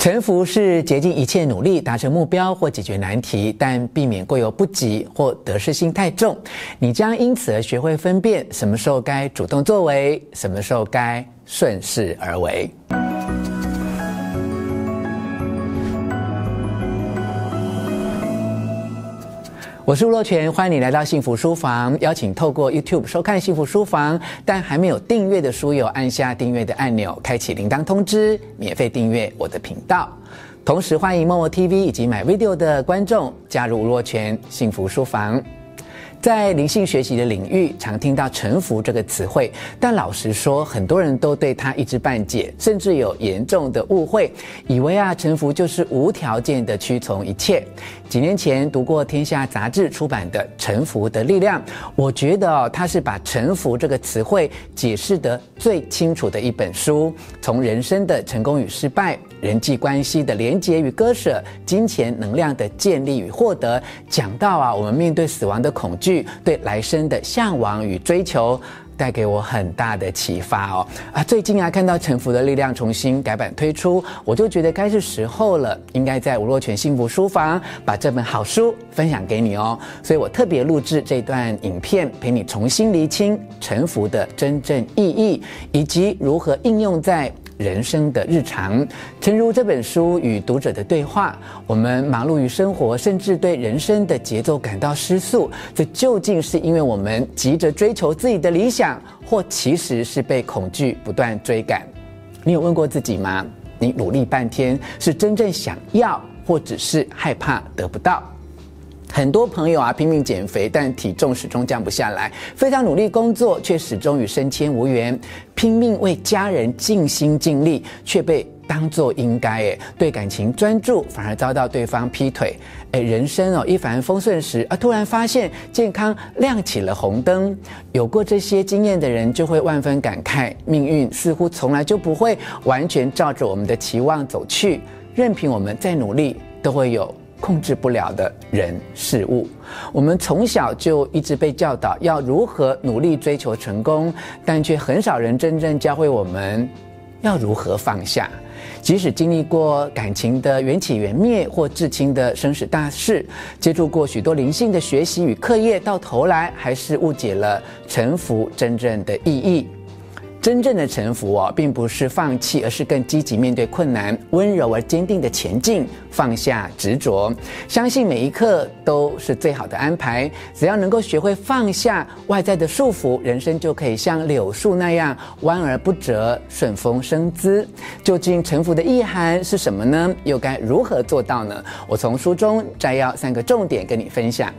沉浮是竭尽一切努力达成目标或解决难题，但避免过犹不及或得失心太重。你将因此而学会分辨什么时候该主动作为，什么时候该顺势而为。我是吴若权，欢迎你来到幸福书房。邀请透过 YouTube 收看幸福书房，但还没有订阅的书友，按下订阅的按钮，开启铃铛通知，免费订阅我的频道。同时欢迎 Momo TV 以及买 Video 的观众加入吴若权幸福书房。在灵性学习的领域，常听到“臣服”这个词汇，但老实说，很多人都对它一知半解，甚至有严重的误会，以为啊，臣服就是无条件的屈从一切。几年前读过《天下》杂志出版的《臣服的力量》，我觉得哦，它是把“臣服”这个词汇解释得最清楚的一本书，从人生的成功与失败。人际关系的连结与割舍，金钱能量的建立与获得，讲到啊，我们面对死亡的恐惧，对来生的向往与追求，带给我很大的启发哦。啊，最近啊，看到《臣服的力量》重新改版推出，我就觉得该是时候了，应该在吴若权幸福书房把这本好书分享给你哦。所以我特别录制这段影片，陪你重新厘清臣服的真正意义，以及如何应用在。人生的日常，诚如这本书与读者的对话，我们忙碌于生活，甚至对人生的节奏感到失速。这究竟是因为我们急着追求自己的理想，或其实是被恐惧不断追赶？你有问过自己吗？你努力半天，是真正想要，或只是害怕得不到？很多朋友啊，拼命减肥，但体重始终降不下来；非常努力工作，却始终与升迁无缘；拼命为家人尽心尽力，却被当作应该。诶，对感情专注，反而遭到对方劈腿。诶，人生哦一帆风顺时，啊，突然发现健康亮起了红灯。有过这些经验的人，就会万分感慨：命运似乎从来就不会完全照着我们的期望走去，任凭我们再努力，都会有。控制不了的人事物，我们从小就一直被教导要如何努力追求成功，但却很少人真正教会我们要如何放下。即使经历过感情的缘起缘灭或至亲的生死大事，接触过许多灵性的学习与课业，到头来还是误解了臣服真正的意义。真正的臣服哦，并不是放弃，而是更积极面对困难，温柔而坚定的前进，放下执着，相信每一刻都是最好的安排。只要能够学会放下外在的束缚，人生就可以像柳树那样弯而不折，顺风生姿。究竟臣服的意涵是什么呢？又该如何做到呢？我从书中摘要三个重点跟你分享。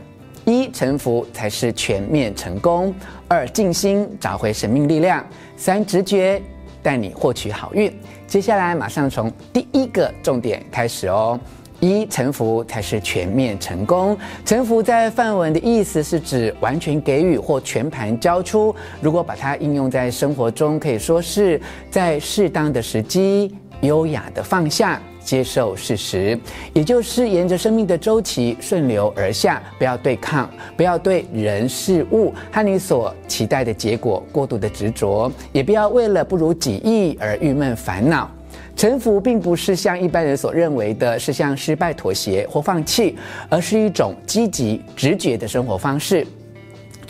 一、臣服才是全面成功；二、静心找回生命力量；三、直觉带你获取好运。接下来马上从第一个重点开始哦。一、臣服才是全面成功。臣服在梵文的意思是指完全给予或全盘交出。如果把它应用在生活中，可以说是在适当的时机，优雅的放下。接受事实，也就是沿着生命的周期顺流而下，不要对抗，不要对人事物和你所期待的结果过度的执着，也不要为了不如己意而郁闷烦恼。臣服并不是像一般人所认为的，是向失败妥协或放弃，而是一种积极直觉的生活方式。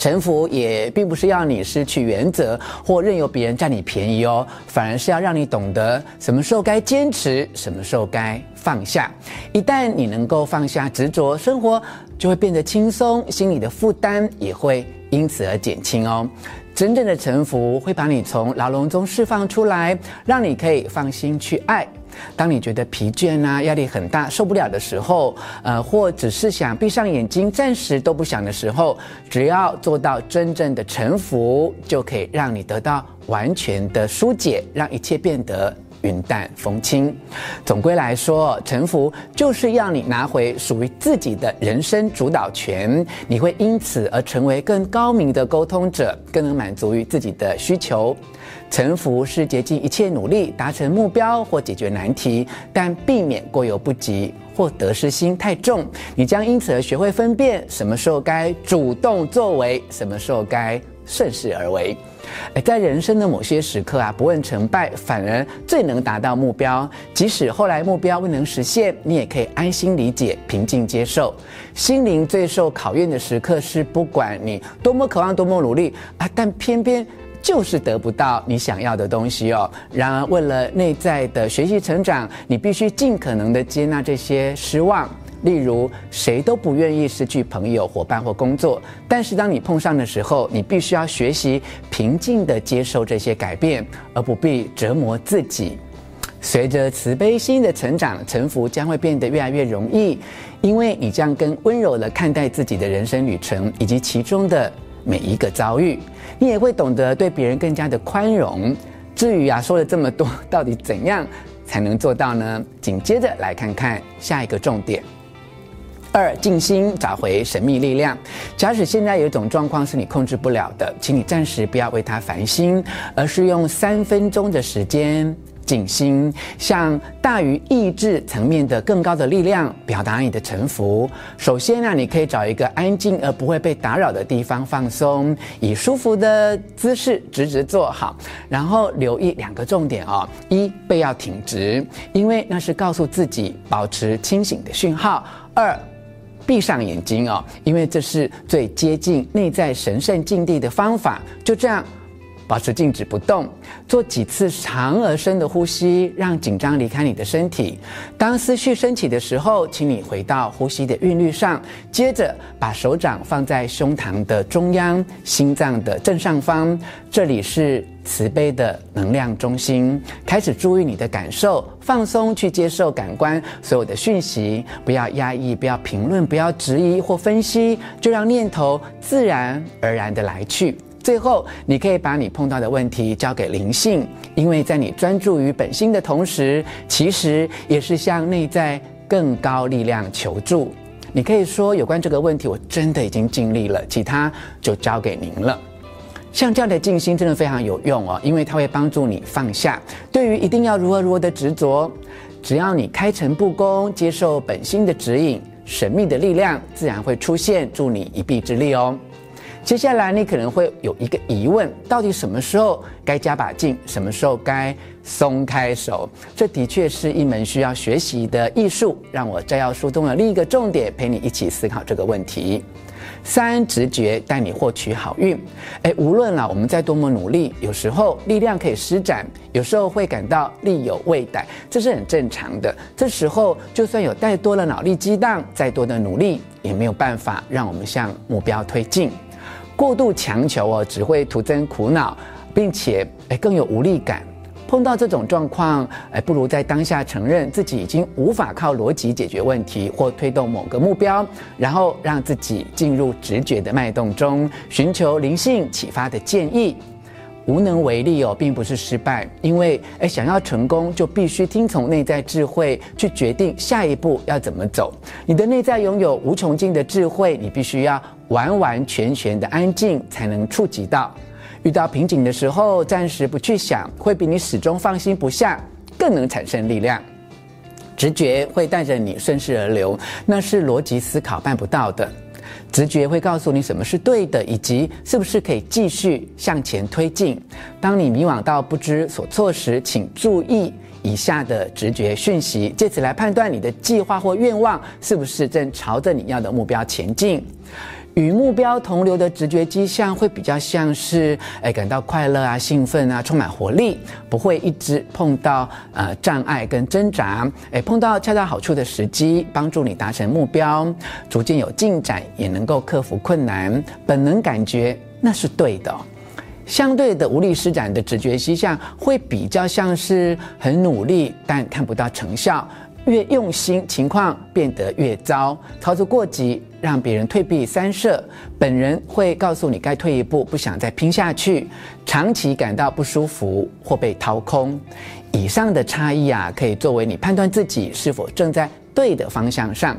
臣服也并不是要你失去原则或任由别人占你便宜哦，反而是要让你懂得什么时候该坚持，什么时候该放下。一旦你能够放下执着，生活就会变得轻松，心里的负担也会因此而减轻哦。真正的臣服会把你从牢笼中释放出来，让你可以放心去爱。当你觉得疲倦啊、压力很大、受不了的时候，呃，或只是想闭上眼睛，暂时都不想的时候，只要做到真正的臣服，就可以让你得到完全的疏解，让一切变得云淡风轻。总归来说，臣服就是要你拿回属于自己的人生主导权，你会因此而成为更高明的沟通者，更能满足于自己的需求。臣服是竭尽一切努力达成目标或解决难题，但避免过犹不及或得失心太重。你将因此而学会分辨什么时候该主动作为，什么时候该顺势而为。在人生的某些时刻啊，不问成败，反而最能达到目标。即使后来目标未能实现，你也可以安心理解、平静接受。心灵最受考验的时刻是，不管你多么渴望、多么努力啊，但偏偏就是得不到你想要的东西哦。然而，为了内在的学习成长，你必须尽可能的接纳这些失望。例如，谁都不愿意失去朋友、伙伴或工作，但是当你碰上的时候，你必须要学习平静地接受这些改变，而不必折磨自己。随着慈悲心的成长，臣服将会变得越来越容易，因为你将更温柔地看待自己的人生旅程以及其中的每一个遭遇，你也会懂得对别人更加的宽容。至于啊，说了这么多，到底怎样才能做到呢？紧接着来看看下一个重点。二、静心，找回神秘力量。假使现在有一种状况是你控制不了的，请你暂时不要为它烦心，而是用三分钟的时间静心，向大于意志层面的更高的力量表达你的臣服。首先呢，你可以找一个安静而不会被打扰的地方放松，以舒服的姿势直直坐好，然后留意两个重点哦：一、背要挺直，因为那是告诉自己保持清醒的讯号；二。闭上眼睛哦，因为这是最接近内在神圣境地的方法。就这样，保持静止不动，做几次长而深的呼吸，让紧张离开你的身体。当思绪升起的时候，请你回到呼吸的韵律上，接着把手掌放在胸膛的中央，心脏的正上方，这里是慈悲的能量中心。开始注意你的感受，放松去接受感官所有的讯息，不要压抑，不要评论，不要质疑或分析，就让念头自然而然的来去。最后，你可以把你碰到的问题交给灵性，因为在你专注于本心的同时，其实也是向内在更高力量求助。你可以说，有关这个问题，我真的已经尽力了，其他就交给您了。像这样的静心真的非常有用哦，因为它会帮助你放下对于一定要如何如何的执着。只要你开诚布公，接受本心的指引，神秘的力量自然会出现，助你一臂之力哦。接下来你可能会有一个疑问：到底什么时候该加把劲，什么时候该松开手？这的确是一门需要学习的艺术。让我摘要书中的另一个重点，陪你一起思考这个问题。三、直觉带你获取好运。诶，无论啊我们再多么努力，有时候力量可以施展，有时候会感到力有未逮，这是很正常的。这时候就算有再多的脑力激荡，再多的努力，也没有办法让我们向目标推进。过度强求哦，只会徒增苦恼，并且诶更有无力感。碰到这种状况，诶不如在当下承认自己已经无法靠逻辑解决问题或推动某个目标，然后让自己进入直觉的脉动中，寻求灵性启发的建议。无能为力哦，并不是失败，因为诶想要成功，就必须听从内在智慧去决定下一步要怎么走。你的内在拥有无穷尽的智慧，你必须要完完全全的安静才能触及到。遇到瓶颈的时候，暂时不去想，会比你始终放心不下更能产生力量。直觉会带着你顺势而流，那是逻辑思考办不到的。直觉会告诉你什么是对的，以及是不是可以继续向前推进。当你迷惘到不知所措时，请注意以下的直觉讯息，借此来判断你的计划或愿望是不是正朝着你要的目标前进。与目标同流的直觉迹象会比较像是，哎，感到快乐啊、兴奋啊、充满活力，不会一直碰到呃障碍跟挣扎，哎，碰到恰到好处的时机，帮助你达成目标，逐渐有进展，也能够克服困难，本能感觉那是对的。相对的无力施展的直觉迹象会比较像是很努力但看不到成效。越用心，情况变得越糟。操作过急，让别人退避三舍，本人会告诉你该退一步，不想再拼下去。长期感到不舒服或被掏空。以上的差异啊，可以作为你判断自己是否正在对的方向上。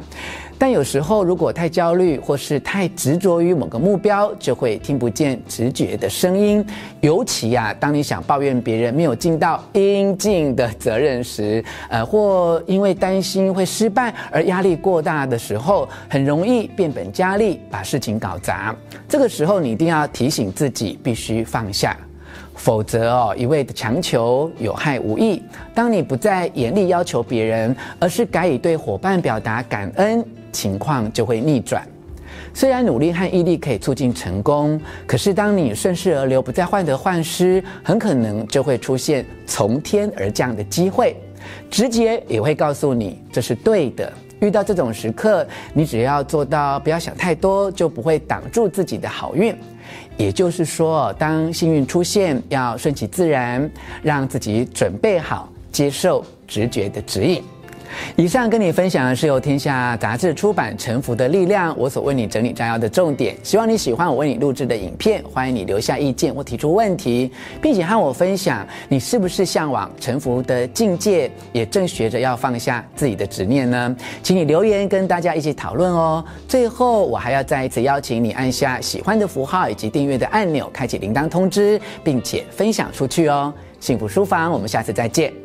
但有时候，如果太焦虑或是太执着于某个目标，就会听不见直觉的声音。尤其呀、啊，当你想抱怨别人没有尽到应尽的责任时，呃，或因为担心会失败而压力过大的时候，很容易变本加厉，把事情搞砸。这个时候，你一定要提醒自己，必须放下。否则哦，一味的强求有害无益。当你不再严厉要求别人，而是改以对伙伴表达感恩，情况就会逆转。虽然努力和毅力可以促进成功，可是当你顺势而流，不再患得患失，很可能就会出现从天而降的机会。直觉也会告诉你这是对的。遇到这种时刻，你只要做到不要想太多，就不会挡住自己的好运。也就是说，当幸运出现，要顺其自然，让自己准备好接受直觉的指引。以上跟你分享的是由天下杂志出版《臣服的力量》，我所为你整理摘要的重点。希望你喜欢我为你录制的影片，欢迎你留下意见或提出问题，并且和我分享你是不是向往臣服的境界，也正学着要放下自己的执念呢？请你留言跟大家一起讨论哦。最后，我还要再一次邀请你按下喜欢的符号以及订阅的按钮，开启铃铛通知，并且分享出去哦。幸福书房，我们下次再见。